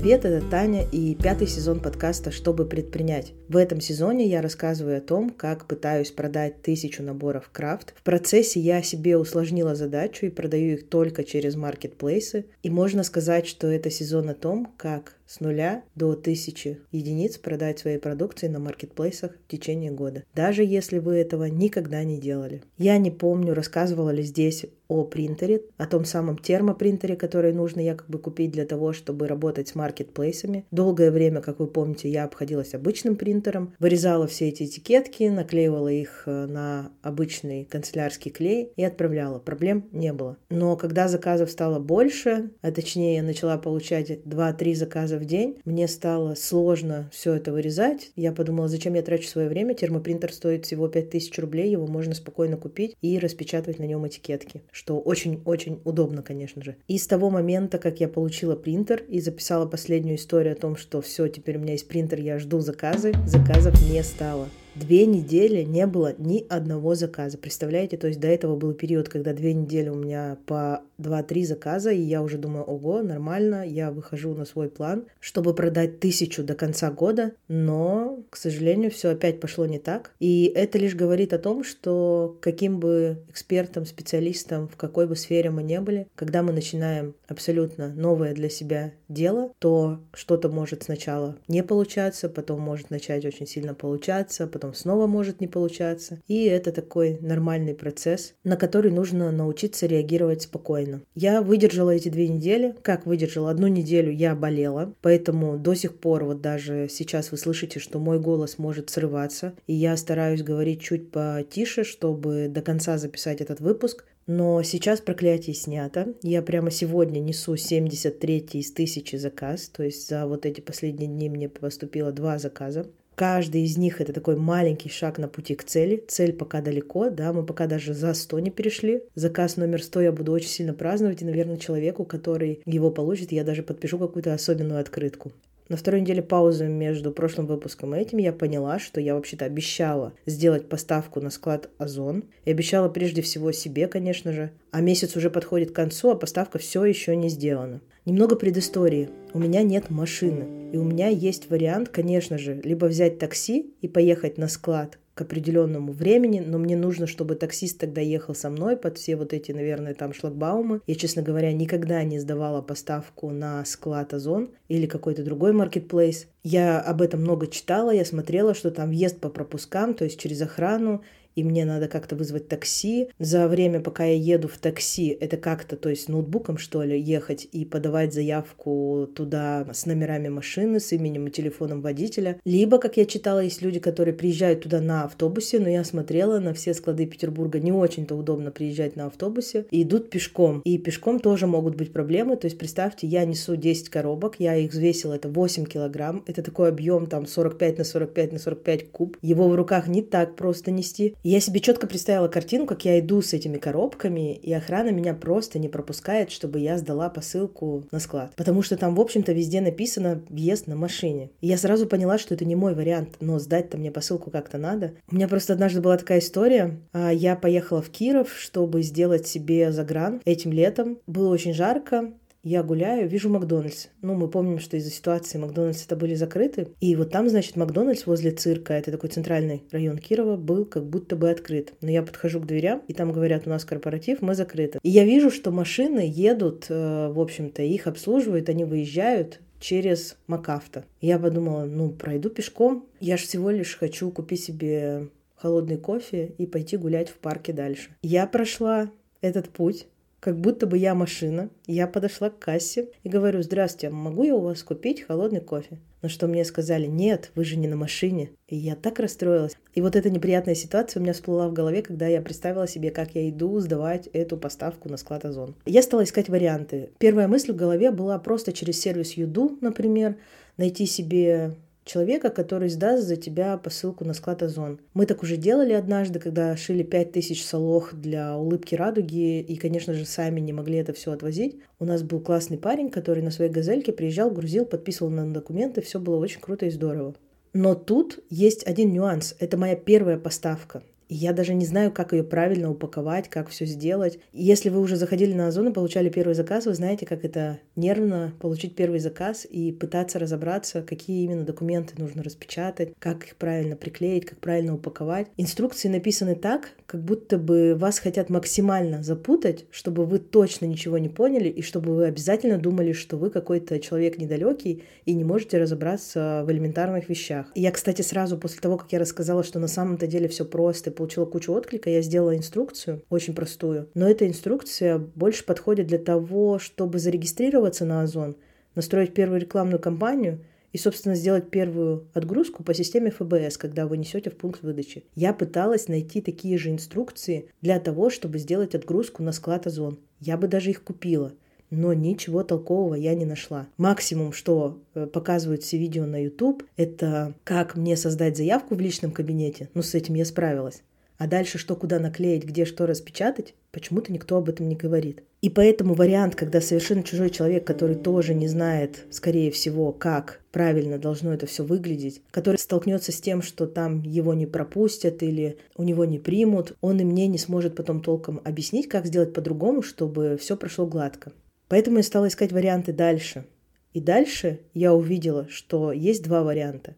Привет, это Таня и пятый сезон подкаста «Чтобы предпринять». В этом сезоне я рассказываю о том, как пытаюсь продать тысячу наборов крафт. В процессе я себе усложнила задачу и продаю их только через маркетплейсы. И можно сказать, что это сезон о том, как с нуля до тысячи единиц продать свои продукции на маркетплейсах в течение года, даже если вы этого никогда не делали. Я не помню, рассказывала ли здесь о принтере, о том самом термопринтере, который нужно якобы купить для того, чтобы работать с маркетплейсами. Долгое время, как вы помните, я обходилась обычным принтером, вырезала все эти этикетки, наклеивала их э, на обычный канцелярский клей и отправляла. Проблем не было. Но когда заказов стало больше, а точнее я начала получать 2-3 заказа в день, мне стало сложно все это вырезать. Я подумала, зачем я трачу свое время, термопринтер стоит всего 5000 рублей, его можно спокойно купить и распечатывать на нем этикетки, что очень-очень удобно, конечно же. И с того момента, как я получила принтер и записала последнюю историю о том, что все, теперь у меня есть принтер, я жду заказы, заказов не стало. Две недели не было ни одного заказа. Представляете? То есть до этого был период, когда две недели у меня по 2-3 заказа, и я уже думаю, ого, нормально, я выхожу на свой план, чтобы продать тысячу до конца года, но, к сожалению, все опять пошло не так. И это лишь говорит о том, что каким бы экспертом, специалистом, в какой бы сфере мы не были, когда мы начинаем абсолютно новое для себя дело, то что-то может сначала не получаться, потом может начать очень сильно получаться, потом снова может не получаться. И это такой нормальный процесс, на который нужно научиться реагировать спокойно. Я выдержала эти две недели. Как выдержала? Одну неделю я болела, поэтому до сих пор вот даже сейчас вы слышите, что мой голос может срываться, и я стараюсь говорить чуть потише, чтобы до конца записать этот выпуск, но сейчас проклятие снято. Я прямо сегодня несу 73 из тысячи заказ. То есть за вот эти последние дни мне поступило два заказа. Каждый из них это такой маленький шаг на пути к цели. Цель пока далеко, да, мы пока даже за 100 не перешли. Заказ номер 100 я буду очень сильно праздновать, и, наверное, человеку, который его получит, я даже подпишу какую-то особенную открытку. На второй неделе паузы между прошлым выпуском и этим я поняла, что я вообще-то обещала сделать поставку на склад Озон. И обещала прежде всего себе, конечно же. А месяц уже подходит к концу, а поставка все еще не сделана. Немного предыстории. У меня нет машины. И у меня есть вариант, конечно же, либо взять такси и поехать на склад к определенному времени, но мне нужно, чтобы таксист тогда ехал со мной под все вот эти, наверное, там шлагбаумы. Я, честно говоря, никогда не сдавала поставку на склад Озон или какой-то другой маркетплейс. Я об этом много читала, я смотрела, что там въезд по пропускам, то есть через охрану, и мне надо как-то вызвать такси. За время, пока я еду в такси, это как-то, то есть ноутбуком, что ли, ехать и подавать заявку туда с номерами машины, с именем и телефоном водителя. Либо, как я читала, есть люди, которые приезжают туда на автобусе, но я смотрела на все склады Петербурга, не очень-то удобно приезжать на автобусе, и идут пешком. И пешком тоже могут быть проблемы, то есть представьте, я несу 10 коробок, я их взвесила, это 8 килограмм, это такой объем, там 45 на 45 на 45 куб, его в руках не так просто нести. И я себе четко представила картину, как я иду с этими коробками, и охрана меня просто не пропускает, чтобы я сдала посылку на склад. Потому что там, в общем-то, везде написано «въезд на машине». И я сразу поняла, что это не мой вариант, но сдать-то мне посылку как-то надо. У меня просто однажды была такая история. А, я поехала в Киров, чтобы сделать себе загран этим летом. Было очень жарко, я гуляю, вижу Макдональдс. Ну, мы помним, что из-за ситуации Макдональдс это были закрыты. И вот там, значит, Макдональдс возле цирка, это такой центральный район Кирова, был как будто бы открыт. Но я подхожу к дверям, и там говорят, у нас корпоратив, мы закрыты. И я вижу, что машины едут, э, в общем-то, их обслуживают, они выезжают через Макафта. Я подумала, ну, пройду пешком. Я же всего лишь хочу купить себе холодный кофе и пойти гулять в парке дальше. Я прошла этот путь как будто бы я машина. Я подошла к кассе и говорю, здравствуйте, а могу я у вас купить холодный кофе? На что мне сказали, нет, вы же не на машине. И я так расстроилась. И вот эта неприятная ситуация у меня всплыла в голове, когда я представила себе, как я иду сдавать эту поставку на склад Озон. Я стала искать варианты. Первая мысль в голове была просто через сервис Юду, например, найти себе человека, который сдаст за тебя посылку на склад Озон. Мы так уже делали однажды, когда шили 5000 солох для улыбки радуги, и, конечно же, сами не могли это все отвозить. У нас был классный парень, который на своей газельке приезжал, грузил, подписывал на документы, все было очень круто и здорово. Но тут есть один нюанс. Это моя первая поставка. И я даже не знаю, как ее правильно упаковать, как все сделать. И если вы уже заходили на Озон и получали первый заказ, вы знаете, как это нервно получить первый заказ и пытаться разобраться, какие именно документы нужно распечатать, как их правильно приклеить, как правильно упаковать. Инструкции написаны так, как будто бы вас хотят максимально запутать, чтобы вы точно ничего не поняли и чтобы вы обязательно думали, что вы какой-то человек недалекий и не можете разобраться в элементарных вещах. И я, кстати, сразу после того, как я рассказала, что на самом-то деле все просто, получила кучу отклика, я сделала инструкцию, очень простую. Но эта инструкция больше подходит для того, чтобы зарегистрироваться на Озон, настроить первую рекламную кампанию и, собственно, сделать первую отгрузку по системе ФБС, когда вы несете в пункт выдачи. Я пыталась найти такие же инструкции для того, чтобы сделать отгрузку на склад Озон. Я бы даже их купила но ничего толкового я не нашла. Максимум, что э, показывают все видео на YouTube, это как мне создать заявку в личном кабинете. Ну, с этим я справилась. А дальше что куда наклеить, где что распечатать, почему-то никто об этом не говорит. И поэтому вариант, когда совершенно чужой человек, который тоже не знает, скорее всего, как правильно должно это все выглядеть, который столкнется с тем, что там его не пропустят или у него не примут, он и мне не сможет потом толком объяснить, как сделать по-другому, чтобы все прошло гладко. Поэтому я стала искать варианты дальше. И дальше я увидела, что есть два варианта.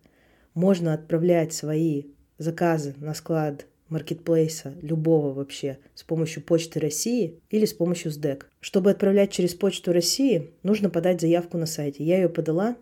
Можно отправлять свои заказы на склад маркетплейса, любого вообще, с помощью Почты России или с помощью СДЭК. Чтобы отправлять через Почту России, нужно подать заявку на сайте. Я ее подала,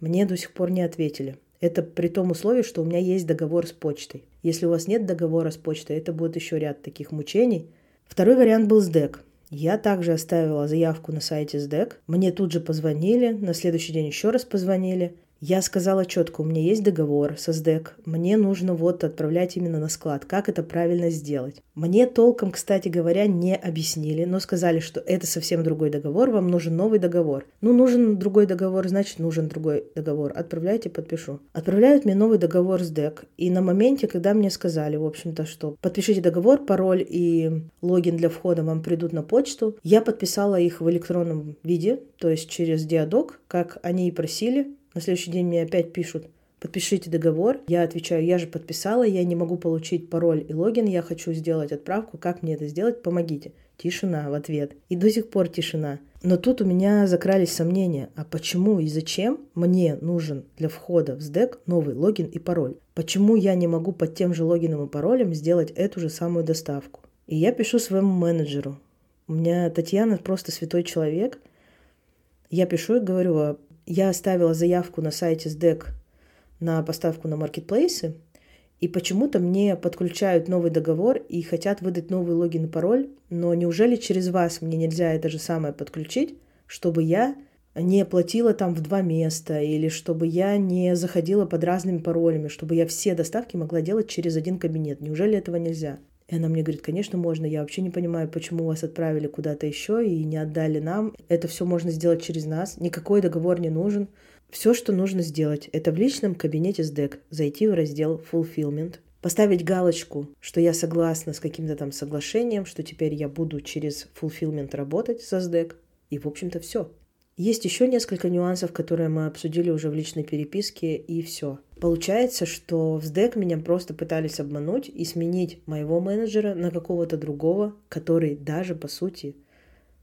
мне до сих пор не ответили. Это при том условии, что у меня есть договор с почтой. Если у вас нет договора с почтой, это будет еще ряд таких мучений. Второй вариант был СДЭК. Я также оставила заявку на сайте СДЭК. Мне тут же позвонили, на следующий день еще раз позвонили. Я сказала четко, у меня есть договор со СДЭК, мне нужно вот отправлять именно на склад. Как это правильно сделать? Мне толком, кстати говоря, не объяснили, но сказали, что это совсем другой договор, вам нужен новый договор. Ну, нужен другой договор, значит, нужен другой договор. Отправляйте, подпишу. Отправляют мне новый договор с ДЭК. И на моменте, когда мне сказали, в общем-то, что подпишите договор, пароль и логин для входа вам придут на почту, я подписала их в электронном виде, то есть через диадок, как они и просили, на следующий день мне опять пишут, подпишите договор. Я отвечаю, я же подписала, я не могу получить пароль и логин, я хочу сделать отправку, как мне это сделать, помогите. Тишина в ответ. И до сих пор тишина. Но тут у меня закрались сомнения, а почему и зачем мне нужен для входа в СДЭК новый логин и пароль? Почему я не могу под тем же логином и паролем сделать эту же самую доставку? И я пишу своему менеджеру. У меня Татьяна просто святой человек. Я пишу и говорю, а я оставила заявку на сайте SDEC на поставку на маркетплейсы, и почему-то мне подключают новый договор и хотят выдать новый логин и пароль, но неужели через вас мне нельзя это же самое подключить, чтобы я не платила там в два места, или чтобы я не заходила под разными паролями, чтобы я все доставки могла делать через один кабинет. Неужели этого нельзя? И она мне говорит, конечно, можно. Я вообще не понимаю, почему вас отправили куда-то еще и не отдали нам. Это все можно сделать через нас. Никакой договор не нужен. Все, что нужно сделать, это в личном кабинете SDEC зайти в раздел Fulfillment, поставить галочку, что я согласна с каким-то там соглашением, что теперь я буду через Fulfillment работать со SDEC. И, в общем-то, все. Есть еще несколько нюансов, которые мы обсудили уже в личной переписке, и все. Получается, что в СДЭК меня просто пытались обмануть и сменить моего менеджера на какого-то другого, который даже, по сути,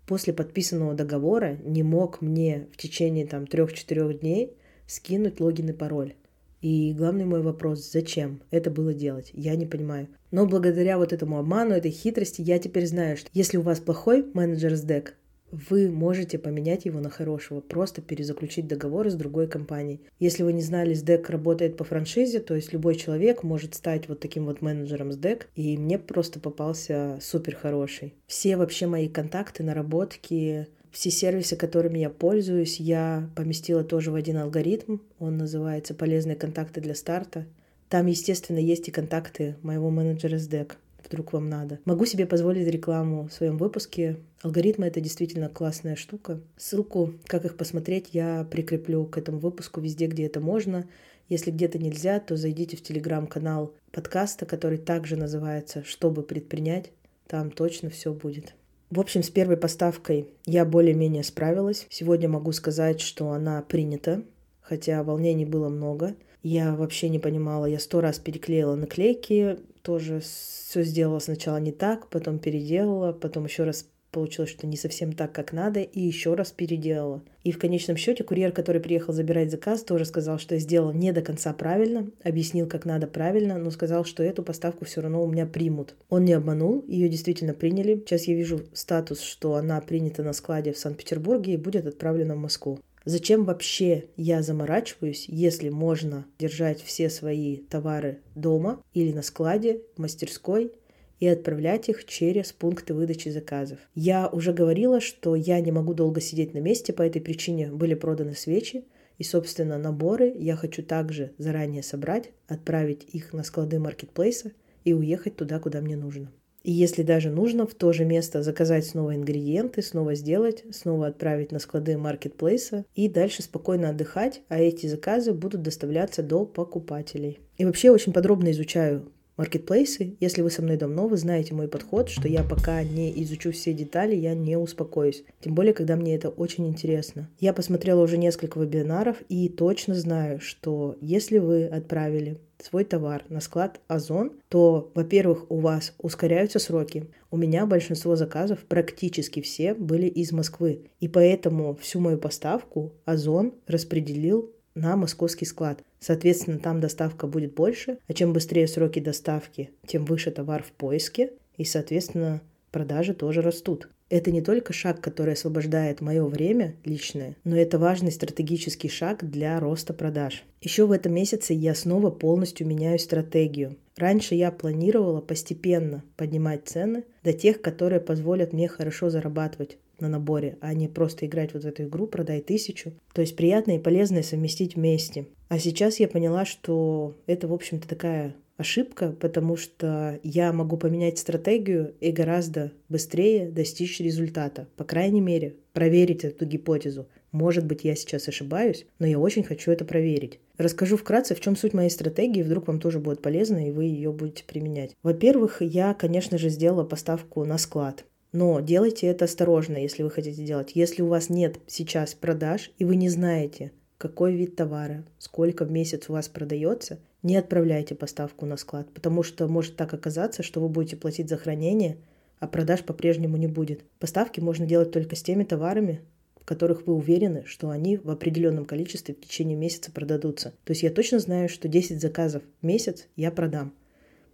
после подписанного договора не мог мне в течение там трех-четырех дней скинуть логин и пароль. И главный мой вопрос, зачем это было делать, я не понимаю. Но благодаря вот этому обману, этой хитрости, я теперь знаю, что если у вас плохой менеджер СДЭК, вы можете поменять его на хорошего, просто перезаключить договор с другой компанией. Если вы не знали, SDEC работает по франшизе, то есть любой человек может стать вот таким вот менеджером SDEC, и мне просто попался супер хороший. Все вообще мои контакты, наработки, все сервисы, которыми я пользуюсь, я поместила тоже в один алгоритм. Он называется «Полезные контакты для старта». Там, естественно, есть и контакты моего менеджера SDEC вдруг вам надо. Могу себе позволить рекламу в своем выпуске. Алгоритмы — это действительно классная штука. Ссылку, как их посмотреть, я прикреплю к этому выпуску везде, где это можно. Если где-то нельзя, то зайдите в телеграм-канал подкаста, который также называется «Чтобы предпринять». Там точно все будет. В общем, с первой поставкой я более-менее справилась. Сегодня могу сказать, что она принята, хотя волнений было много. Я вообще не понимала, я сто раз переклеила наклейки, тоже все сделала сначала не так, потом переделала, потом еще раз получилось, что не совсем так, как надо, и еще раз переделала. И в конечном счете курьер, который приехал забирать заказ, тоже сказал, что я сделал не до конца правильно, объяснил, как надо правильно, но сказал, что эту поставку все равно у меня примут. Он не обманул, ее действительно приняли. Сейчас я вижу статус, что она принята на складе в Санкт-Петербурге и будет отправлена в Москву. Зачем вообще я заморачиваюсь, если можно держать все свои товары дома или на складе, в мастерской, и отправлять их через пункты выдачи заказов. Я уже говорила, что я не могу долго сидеть на месте, по этой причине были проданы свечи, и, собственно, наборы я хочу также заранее собрать, отправить их на склады маркетплейса и уехать туда, куда мне нужно. И если даже нужно, в то же место заказать снова ингредиенты, снова сделать, снова отправить на склады маркетплейса и дальше спокойно отдыхать, а эти заказы будут доставляться до покупателей. И вообще очень подробно изучаю маркетплейсы. Если вы со мной давно, вы знаете мой подход, что я пока не изучу все детали, я не успокоюсь. Тем более, когда мне это очень интересно. Я посмотрела уже несколько вебинаров и точно знаю, что если вы отправили свой товар на склад Озон, то, во-первых, у вас ускоряются сроки. У меня большинство заказов, практически все, были из Москвы. И поэтому всю мою поставку Озон распределил на московский склад. Соответственно, там доставка будет больше, а чем быстрее сроки доставки, тем выше товар в поиске, и, соответственно, продажи тоже растут. Это не только шаг, который освобождает мое время личное, но это важный стратегический шаг для роста продаж. Еще в этом месяце я снова полностью меняю стратегию. Раньше я планировала постепенно поднимать цены до тех, которые позволят мне хорошо зарабатывать на наборе, а не просто играть вот в эту игру «продай тысячу». То есть приятное и полезное совместить вместе. А сейчас я поняла, что это, в общем-то, такая ошибка, потому что я могу поменять стратегию и гораздо быстрее достичь результата. По крайней мере, проверить эту гипотезу. Может быть, я сейчас ошибаюсь, но я очень хочу это проверить. Расскажу вкратце, в чем суть моей стратегии, вдруг вам тоже будет полезно, и вы ее будете применять. Во-первых, я, конечно же, сделала поставку на склад. Но делайте это осторожно, если вы хотите делать. Если у вас нет сейчас продаж, и вы не знаете, какой вид товара, сколько в месяц у вас продается, не отправляйте поставку на склад, потому что может так оказаться, что вы будете платить за хранение, а продаж по-прежнему не будет. Поставки можно делать только с теми товарами, в которых вы уверены, что они в определенном количестве в течение месяца продадутся. То есть я точно знаю, что 10 заказов в месяц я продам.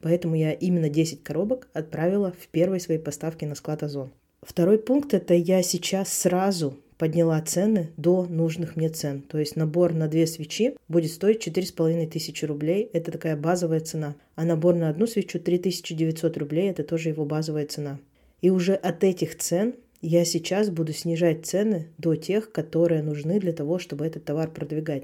Поэтому я именно 10 коробок отправила в первой своей поставке на склад Озон. Второй пункт – это я сейчас сразу подняла цены до нужных мне цен. То есть набор на две свечи будет стоить 4,5 тысячи рублей. Это такая базовая цена. А набор на одну свечу 3900 рублей. Это тоже его базовая цена. И уже от этих цен я сейчас буду снижать цены до тех, которые нужны для того, чтобы этот товар продвигать.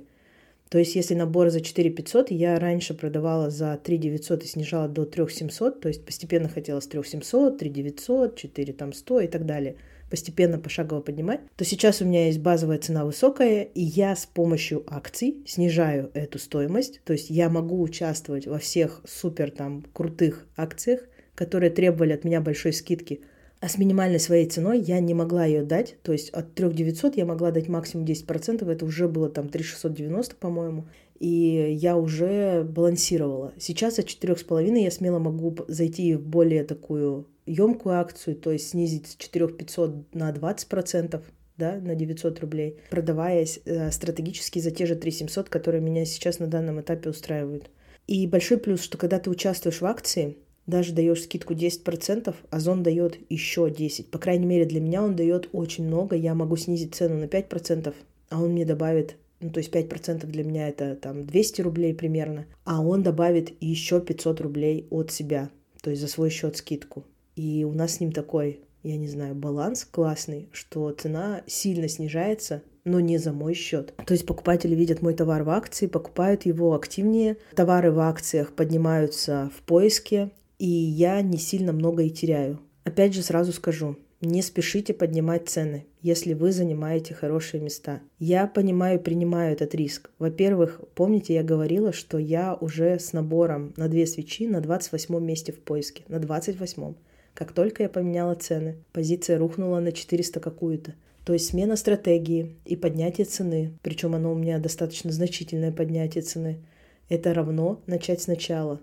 То есть, если набор за 4 500, я раньше продавала за 3 900 и снижала до 3 700, то есть постепенно хотела с 3 700, 3 900, 4 там 100 и так далее постепенно пошагово поднимать, то сейчас у меня есть базовая цена высокая, и я с помощью акций снижаю эту стоимость. То есть я могу участвовать во всех супер там крутых акциях, которые требовали от меня большой скидки. А с минимальной своей ценой я не могла ее дать. То есть от 3 900 я могла дать максимум 10%. Это уже было там 3 690, по-моему. И я уже балансировала. Сейчас от 4,5 я смело могу зайти в более такую емкую акцию, то есть снизить с 4 500 на 20%, да, на 900 рублей, продаваясь э, стратегически за те же 3 700, которые меня сейчас на данном этапе устраивают. И большой плюс, что когда ты участвуешь в акции, даже даешь скидку 10%, Озон дает еще 10%. По крайней мере, для меня он дает очень много. Я могу снизить цену на 5%, а он мне добавит ну, то есть 5% для меня это там 200 рублей примерно, а он добавит еще 500 рублей от себя, то есть за свой счет скидку. И у нас с ним такой, я не знаю, баланс классный, что цена сильно снижается, но не за мой счет. То есть покупатели видят мой товар в акции, покупают его активнее, товары в акциях поднимаются в поиске, и я не сильно много и теряю. Опять же сразу скажу, не спешите поднимать цены, если вы занимаете хорошие места. Я понимаю и принимаю этот риск. Во-первых, помните, я говорила, что я уже с набором на две свечи на 28 месте в поиске. На 28. Как только я поменяла цены, позиция рухнула на 400 какую-то. То есть смена стратегии и поднятие цены, причем оно у меня достаточно значительное поднятие цены, это равно начать сначала.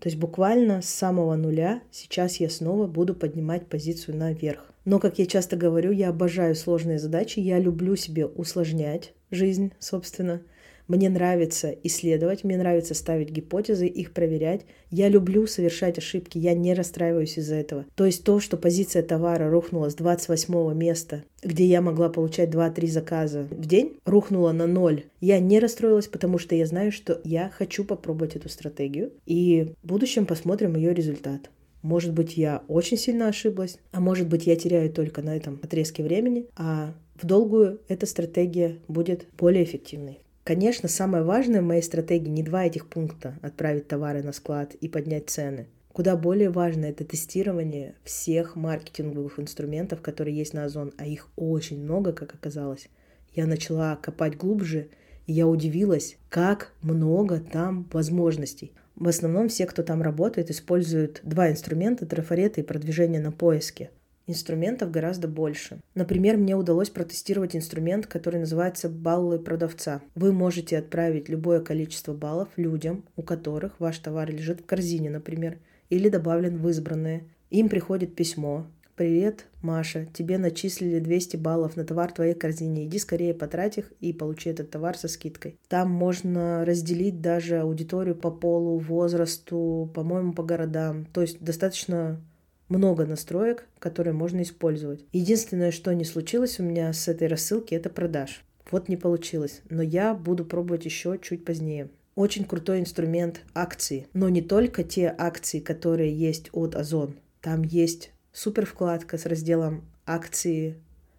То есть буквально с самого нуля сейчас я снова буду поднимать позицию наверх. Но, как я часто говорю, я обожаю сложные задачи, я люблю себе усложнять жизнь, собственно. Мне нравится исследовать, мне нравится ставить гипотезы, их проверять. Я люблю совершать ошибки, я не расстраиваюсь из-за этого. То есть то, что позиция товара рухнула с 28 места, где я могла получать 2-3 заказа в день, рухнула на ноль. Я не расстроилась, потому что я знаю, что я хочу попробовать эту стратегию. И в будущем посмотрим ее результат. Может быть, я очень сильно ошиблась, а может быть, я теряю только на этом отрезке времени, а в долгую эта стратегия будет более эффективной. Конечно, самое важное в моей стратегии не два этих пункта – отправить товары на склад и поднять цены. Куда более важно это тестирование всех маркетинговых инструментов, которые есть на Озон, а их очень много, как оказалось. Я начала копать глубже, и я удивилась, как много там возможностей. В основном все, кто там работает, используют два инструмента – трафарета и продвижение на поиске – инструментов гораздо больше. Например, мне удалось протестировать инструмент, который называется «Баллы продавца». Вы можете отправить любое количество баллов людям, у которых ваш товар лежит в корзине, например, или добавлен в избранные. Им приходит письмо, «Привет, Маша, тебе начислили 200 баллов на товар в твоей корзине. Иди скорее потрать их и получи этот товар со скидкой». Там можно разделить даже аудиторию по полу, возрасту, по-моему, по городам. То есть достаточно много настроек, которые можно использовать. Единственное, что не случилось у меня с этой рассылки, это продаж. Вот не получилось. Но я буду пробовать еще чуть позднее. Очень крутой инструмент акции. Но не только те акции, которые есть от Озон. Там есть супер вкладка с разделом акции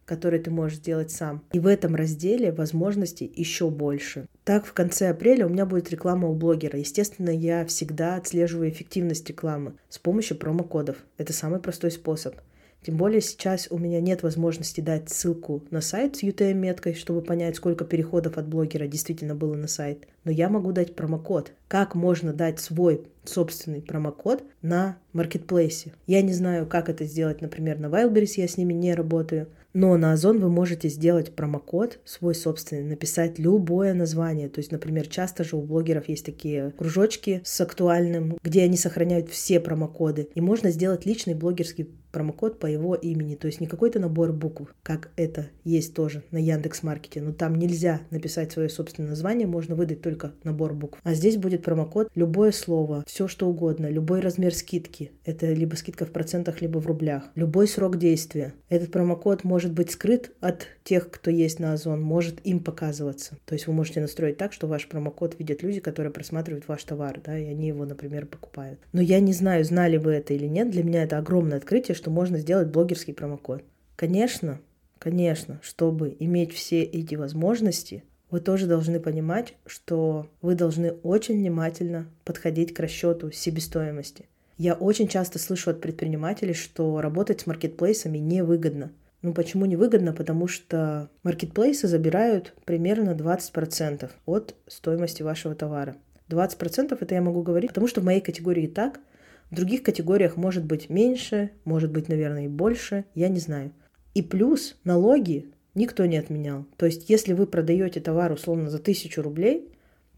которые ты можешь сделать сам. И в этом разделе возможностей еще больше. Так, в конце апреля у меня будет реклама у блогера. Естественно, я всегда отслеживаю эффективность рекламы с помощью промокодов. Это самый простой способ. Тем более сейчас у меня нет возможности дать ссылку на сайт с UTM-меткой, чтобы понять, сколько переходов от блогера действительно было на сайт. Но я могу дать промокод. Как можно дать свой собственный промокод на маркетплейсе? Я не знаю, как это сделать, например, на Wildberries, я с ними не работаю. Но на Озон вы можете сделать промокод свой собственный, написать любое название. То есть, например, часто же у блогеров есть такие кружочки с актуальным, где они сохраняют все промокоды. И можно сделать личный блогерский промокод по его имени. То есть не какой-то набор букв, как это есть тоже на Яндекс Маркете. Но там нельзя написать свое собственное название, можно выдать только набор букв. А здесь будет промокод любое слово, все что угодно, любой размер скидки. Это либо скидка в процентах, либо в рублях. Любой срок действия. Этот промокод может быть скрыт от тех, кто есть на Озон, может им показываться. То есть вы можете настроить так, что ваш промокод видят люди, которые просматривают ваш товар, да, и они его, например, покупают. Но я не знаю, знали вы это или нет, для меня это огромное открытие, что можно сделать блогерский промокод. Конечно, конечно, чтобы иметь все эти возможности, вы тоже должны понимать, что вы должны очень внимательно подходить к расчету себестоимости. Я очень часто слышу от предпринимателей, что работать с маркетплейсами невыгодно. Ну, почему невыгодно? Потому что маркетплейсы забирают примерно 20% от стоимости вашего товара. 20% это я могу говорить, потому что в моей категории так, в других категориях может быть меньше, может быть, наверное, и больше, я не знаю. И плюс налоги никто не отменял. То есть, если вы продаете товар условно за 1000 рублей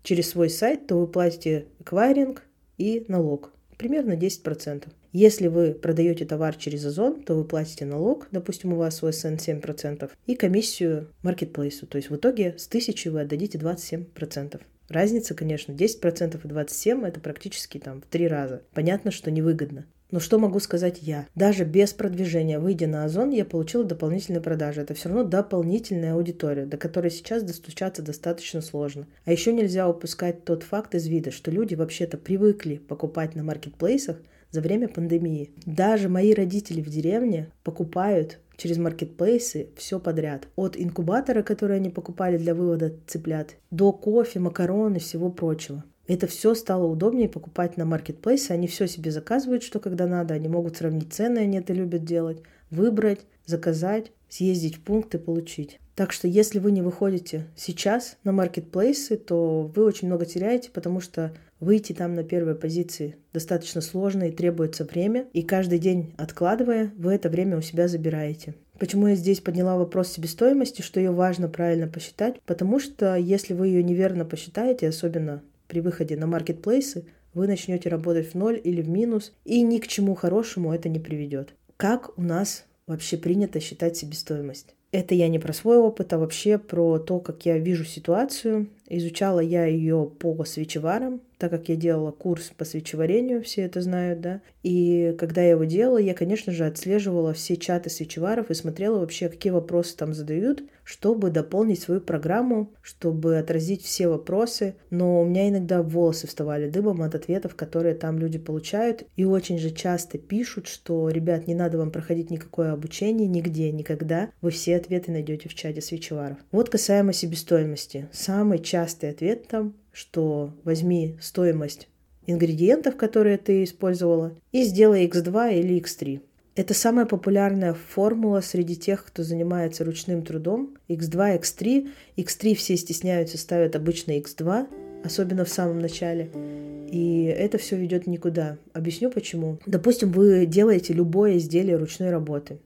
через свой сайт, то вы платите эквайринг и налог. Примерно 10%. Если вы продаете товар через Озон, то вы платите налог, допустим, у вас ОСН 7%, и комиссию маркетплейсу. То есть в итоге с 1000 вы отдадите 27%. Разница, конечно, 10% и 27% это практически там в три раза. Понятно, что невыгодно. Но что могу сказать я? Даже без продвижения, выйдя на Озон, я получила дополнительные продажи. Это все равно дополнительная аудитория, до которой сейчас достучаться достаточно сложно. А еще нельзя упускать тот факт из вида, что люди вообще-то привыкли покупать на маркетплейсах, за время пандемии. Даже мои родители в деревне покупают через маркетплейсы все подряд. От инкубатора, который они покупали для вывода цыплят, до кофе, макарон и всего прочего. Это все стало удобнее покупать на маркетплейсе. Они все себе заказывают, что когда надо. Они могут сравнить цены, они это любят делать. Выбрать, заказать, съездить в пункт и получить. Так что если вы не выходите сейчас на маркетплейсы, то вы очень много теряете, потому что выйти там на первой позиции достаточно сложно и требуется время. И каждый день откладывая, вы это время у себя забираете. Почему я здесь подняла вопрос себестоимости, что ее важно правильно посчитать? Потому что если вы ее неверно посчитаете, особенно при выходе на маркетплейсы, вы начнете работать в ноль или в минус, и ни к чему хорошему это не приведет. Как у нас вообще принято считать себестоимость? Это я не про свой опыт, а вообще про то, как я вижу ситуацию. Изучала я ее по свечеварам, так как я делала курс по свечеварению, все это знают, да. И когда я его делала, я, конечно же, отслеживала все чаты свечеваров и смотрела вообще, какие вопросы там задают, чтобы дополнить свою программу, чтобы отразить все вопросы. Но у меня иногда волосы вставали дыбом от ответов, которые там люди получают. И очень же часто пишут, что, ребят, не надо вам проходить никакое обучение нигде, никогда. Вы все ответы найдете в чате свечеваров. Вот касаемо себестоимости. Самый частый ответ там что возьми стоимость ингредиентов, которые ты использовала, и сделай x2 или x3. Это самая популярная формула среди тех, кто занимается ручным трудом. x2, x3. x3 все стесняются, ставят обычно x2, особенно в самом начале. И это все ведет никуда. Объясню почему. Допустим, вы делаете любое изделие ручной работы.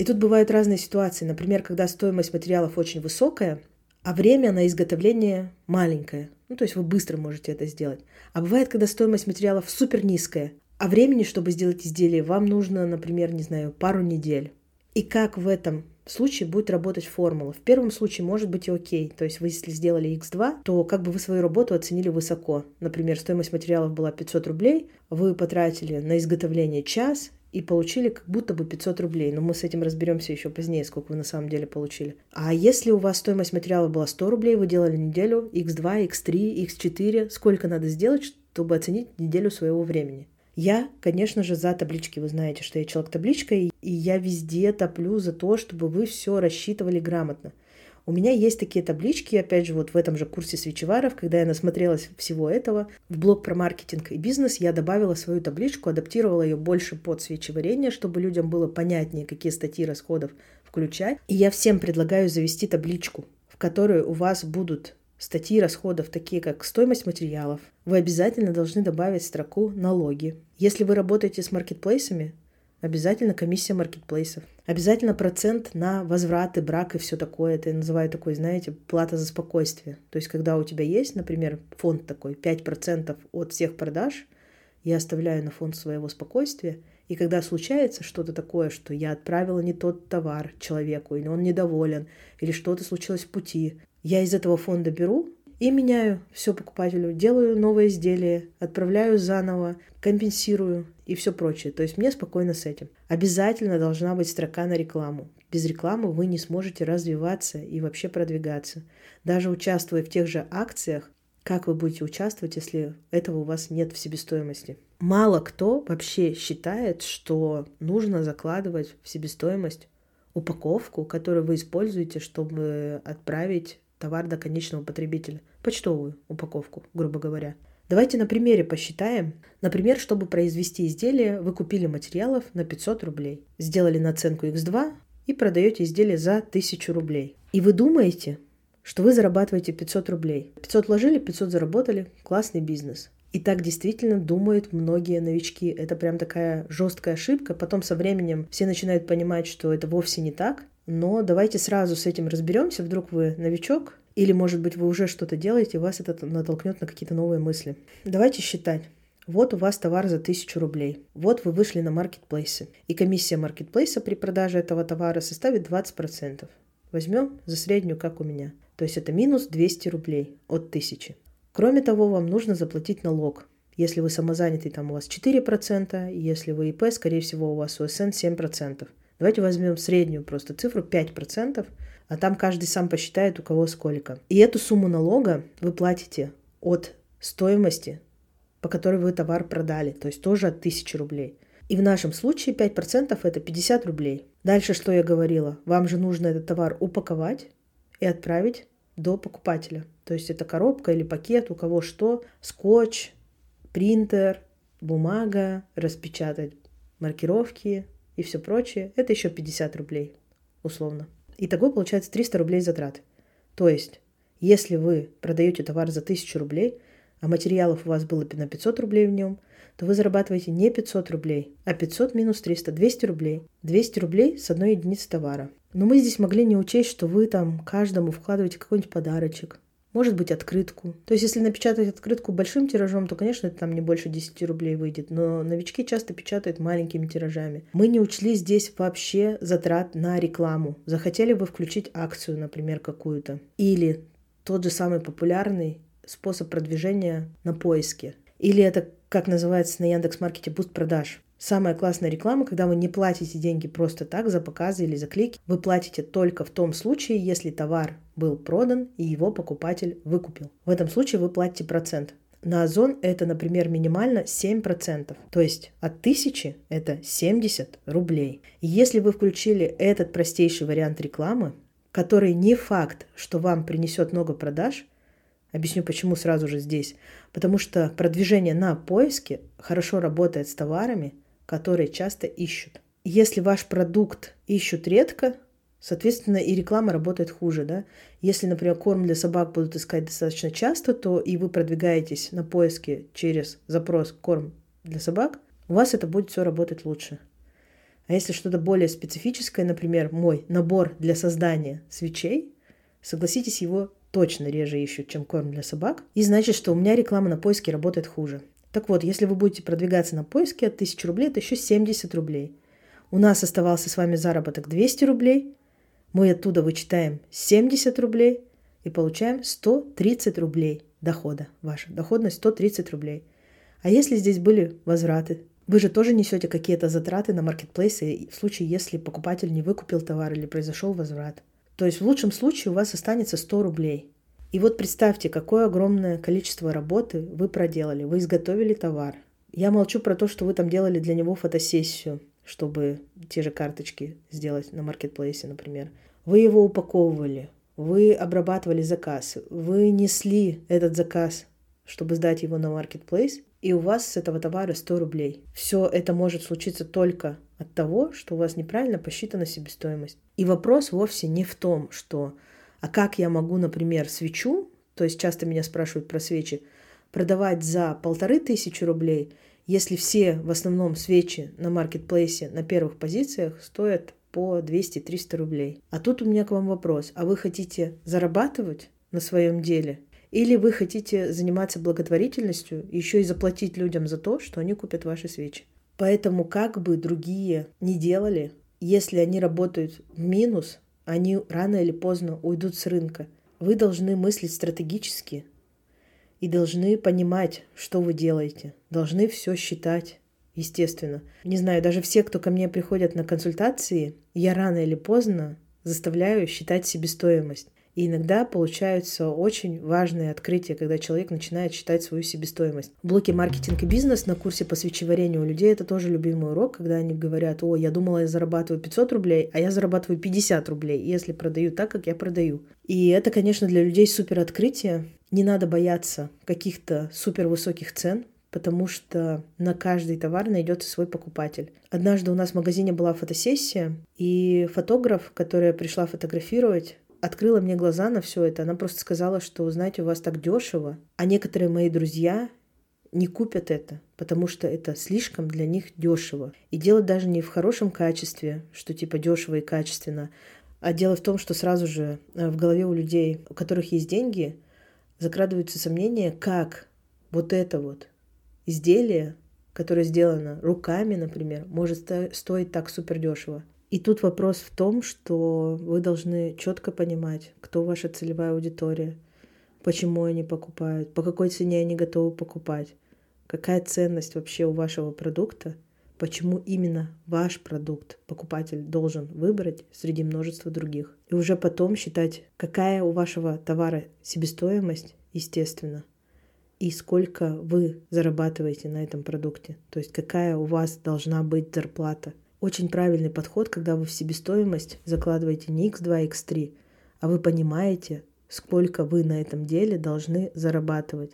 И тут бывают разные ситуации. Например, когда стоимость материалов очень высокая, а время на изготовление маленькое. Ну, то есть вы быстро можете это сделать. А бывает, когда стоимость материалов супер низкая, а времени, чтобы сделать изделие, вам нужно, например, не знаю, пару недель. И как в этом случае будет работать формула. В первом случае может быть и окей. То есть вы если сделали x2, то как бы вы свою работу оценили высоко. Например, стоимость материалов была 500 рублей, вы потратили на изготовление час, и получили как будто бы 500 рублей. Но мы с этим разберемся еще позднее, сколько вы на самом деле получили. А если у вас стоимость материала была 100 рублей, вы делали неделю, x2, x3, x4, сколько надо сделать, чтобы оценить неделю своего времени? Я, конечно же, за таблички. Вы знаете, что я человек табличка, и я везде топлю за то, чтобы вы все рассчитывали грамотно. У меня есть такие таблички, опять же, вот в этом же курсе свечеваров, когда я насмотрелась всего этого, в блог про маркетинг и бизнес я добавила свою табличку, адаптировала ее больше под свечеварение, чтобы людям было понятнее, какие статьи расходов включать. И я всем предлагаю завести табличку, в которой у вас будут статьи расходов, такие как стоимость материалов. Вы обязательно должны добавить строку «налоги». Если вы работаете с маркетплейсами, Обязательно комиссия маркетплейсов. Обязательно процент на возвраты, брак и все такое. Это я называю такой, знаете, плата за спокойствие. То есть, когда у тебя есть, например, фонд такой, 5% от всех продаж, я оставляю на фонд своего спокойствия. И когда случается что-то такое, что я отправила не тот товар человеку, или он недоволен, или что-то случилось в пути, я из этого фонда беру и меняю все покупателю, делаю новое изделие, отправляю заново, компенсирую и все прочее. То есть мне спокойно с этим. Обязательно должна быть строка на рекламу. Без рекламы вы не сможете развиваться и вообще продвигаться. Даже участвуя в тех же акциях, как вы будете участвовать, если этого у вас нет в себестоимости? Мало кто вообще считает, что нужно закладывать в себестоимость упаковку, которую вы используете, чтобы отправить товар до конечного потребителя. Почтовую упаковку, грубо говоря. Давайте на примере посчитаем. Например, чтобы произвести изделие, вы купили материалов на 500 рублей, сделали наценку x2 и продаете изделие за 1000 рублей. И вы думаете, что вы зарабатываете 500 рублей. 500 вложили, 500 заработали. Классный бизнес. И так действительно думают многие новички. Это прям такая жесткая ошибка. Потом со временем все начинают понимать, что это вовсе не так. Но давайте сразу с этим разберемся. Вдруг вы новичок, или, может быть, вы уже что-то делаете, и вас это натолкнет на какие-то новые мысли. Давайте считать. Вот у вас товар за 1000 рублей. Вот вы вышли на маркетплейсы. И комиссия маркетплейса при продаже этого товара составит 20%. Возьмем за среднюю, как у меня. То есть это минус 200 рублей от 1000. Кроме того, вам нужно заплатить налог. Если вы самозанятый, там у вас 4%, если вы ИП, скорее всего, у вас УСН 7%. Давайте возьмем среднюю просто цифру 5%, а там каждый сам посчитает, у кого сколько. И эту сумму налога вы платите от стоимости, по которой вы товар продали, то есть тоже от 1000 рублей. И в нашем случае 5% это 50 рублей. Дальше что я говорила? Вам же нужно этот товар упаковать и отправить до покупателя. То есть это коробка или пакет, у кого что, скотч, принтер, бумага, распечатать маркировки, и все прочее, это еще 50 рублей, условно. Итого получается 300 рублей затрат. То есть, если вы продаете товар за 1000 рублей, а материалов у вас было на 500 рублей в нем, то вы зарабатываете не 500 рублей, а 500 минус 300, 200 рублей. 200 рублей с одной единицы товара. Но мы здесь могли не учесть, что вы там каждому вкладываете какой-нибудь подарочек, может быть, открытку. То есть, если напечатать открытку большим тиражом, то, конечно, это там не больше 10 рублей выйдет. Но новички часто печатают маленькими тиражами. Мы не учли здесь вообще затрат на рекламу. Захотели бы включить акцию, например, какую-то. Или тот же самый популярный способ продвижения на поиске. Или это, как называется на Яндекс.Маркете, буст продаж. Самая классная реклама, когда вы не платите деньги просто так за показы или за клики. Вы платите только в том случае, если товар был продан и его покупатель выкупил. В этом случае вы платите процент. На Озон это, например, минимально 7%. То есть от 1000 это 70 рублей. И если вы включили этот простейший вариант рекламы, который не факт, что вам принесет много продаж, объясню почему сразу же здесь, потому что продвижение на поиске хорошо работает с товарами, которые часто ищут. Если ваш продукт ищут редко, соответственно, и реклама работает хуже, да. Если, например, корм для собак будут искать достаточно часто, то и вы продвигаетесь на поиске через запрос корм для собак, у вас это будет все работать лучше. А если что-то более специфическое, например, мой набор для создания свечей, согласитесь, его точно реже ищут, чем корм для собак. И значит, что у меня реклама на поиске работает хуже. Так вот, если вы будете продвигаться на поиске от 1000 рублей, это еще 70 рублей. У нас оставался с вами заработок 200 рублей. Мы оттуда вычитаем 70 рублей и получаем 130 рублей дохода. Ваша доходность 130 рублей. А если здесь были возвраты, вы же тоже несете какие-то затраты на маркетплейсы в случае, если покупатель не выкупил товар или произошел возврат. То есть в лучшем случае у вас останется 100 рублей. И вот представьте, какое огромное количество работы вы проделали. Вы изготовили товар. Я молчу про то, что вы там делали для него фотосессию, чтобы те же карточки сделать на маркетплейсе, например. Вы его упаковывали, вы обрабатывали заказ, вы несли этот заказ, чтобы сдать его на маркетплейс, и у вас с этого товара 100 рублей. Все это может случиться только от того, что у вас неправильно посчитана себестоимость. И вопрос вовсе не в том, что а как я могу, например, свечу, то есть часто меня спрашивают про свечи, продавать за полторы тысячи рублей, если все в основном свечи на маркетплейсе на первых позициях стоят по 200-300 рублей. А тут у меня к вам вопрос. А вы хотите зарабатывать на своем деле? Или вы хотите заниматься благотворительностью, еще и заплатить людям за то, что они купят ваши свечи? Поэтому как бы другие не делали, если они работают в минус, они рано или поздно уйдут с рынка. Вы должны мыслить стратегически и должны понимать, что вы делаете. Должны все считать, естественно. Не знаю, даже все, кто ко мне приходят на консультации, я рано или поздно заставляю считать себестоимость. И иногда получаются очень важные открытия, когда человек начинает считать свою себестоимость. В блоке «Маркетинг и бизнес» на курсе по свечеварению у людей это тоже любимый урок, когда они говорят, о, я думала, я зарабатываю 500 рублей, а я зарабатываю 50 рублей, если продаю так, как я продаю. И это, конечно, для людей супер открытие. Не надо бояться каких-то супер высоких цен, потому что на каждый товар найдется свой покупатель. Однажды у нас в магазине была фотосессия, и фотограф, которая пришла фотографировать, открыла мне глаза на все это. Она просто сказала, что, знаете, у вас так дешево, а некоторые мои друзья не купят это, потому что это слишком для них дешево. И дело даже не в хорошем качестве, что типа дешево и качественно, а дело в том, что сразу же э, в голове у людей, у которых есть деньги, закрадываются сомнения, как вот это вот изделие, которое сделано руками, например, может стоить так супер дешево. И тут вопрос в том, что вы должны четко понимать, кто ваша целевая аудитория, почему они покупают, по какой цене они готовы покупать, какая ценность вообще у вашего продукта, почему именно ваш продукт покупатель должен выбрать среди множества других. И уже потом считать, какая у вашего товара себестоимость, естественно, и сколько вы зарабатываете на этом продукте. То есть какая у вас должна быть зарплата – очень правильный подход, когда вы в себестоимость закладываете не x2, x3, а вы понимаете, сколько вы на этом деле должны зарабатывать,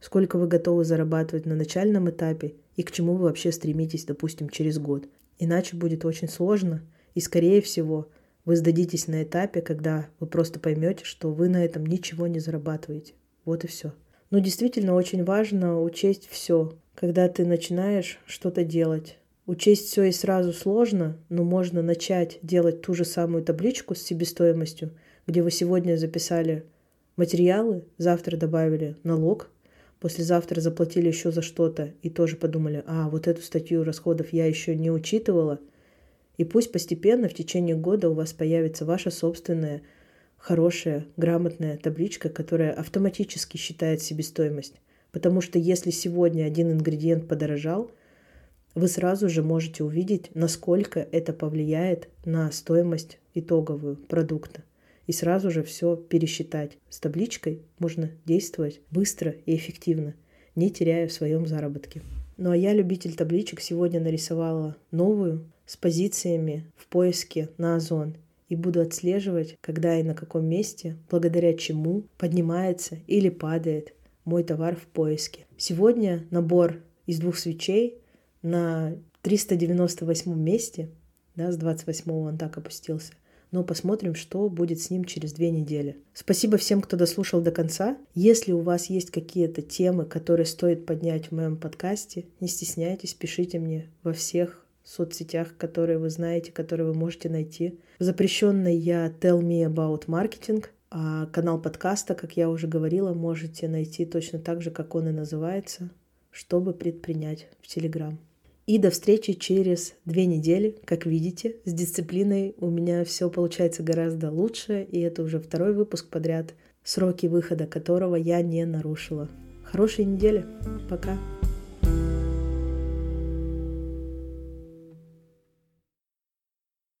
сколько вы готовы зарабатывать на начальном этапе и к чему вы вообще стремитесь, допустим, через год. Иначе будет очень сложно, и, скорее всего, вы сдадитесь на этапе, когда вы просто поймете, что вы на этом ничего не зарабатываете. Вот и все. Но действительно очень важно учесть все, когда ты начинаешь что-то делать. Учесть все и сразу сложно, но можно начать делать ту же самую табличку с себестоимостью, где вы сегодня записали материалы, завтра добавили налог, послезавтра заплатили еще за что-то и тоже подумали, а вот эту статью расходов я еще не учитывала. И пусть постепенно в течение года у вас появится ваша собственная хорошая, грамотная табличка, которая автоматически считает себестоимость. Потому что если сегодня один ингредиент подорожал, вы сразу же можете увидеть, насколько это повлияет на стоимость итоговую продукта. И сразу же все пересчитать. С табличкой можно действовать быстро и эффективно, не теряя в своем заработке. Ну а я, любитель табличек, сегодня нарисовала новую с позициями в поиске на Озон и буду отслеживать, когда и на каком месте, благодаря чему поднимается или падает мой товар в поиске. Сегодня набор из двух свечей на 398 месте, да, с 28 он так опустился. Но посмотрим, что будет с ним через две недели. Спасибо всем, кто дослушал до конца. Если у вас есть какие-то темы, которые стоит поднять в моем подкасте, не стесняйтесь, пишите мне во всех соцсетях, которые вы знаете, которые вы можете найти. В запрещенной я Tell Me About Marketing, а канал подкаста, как я уже говорила, можете найти точно так же, как он и называется, чтобы предпринять в Телеграм. И до встречи через две недели. Как видите, с дисциплиной у меня все получается гораздо лучше, и это уже второй выпуск подряд, сроки выхода которого я не нарушила. Хорошей недели. Пока.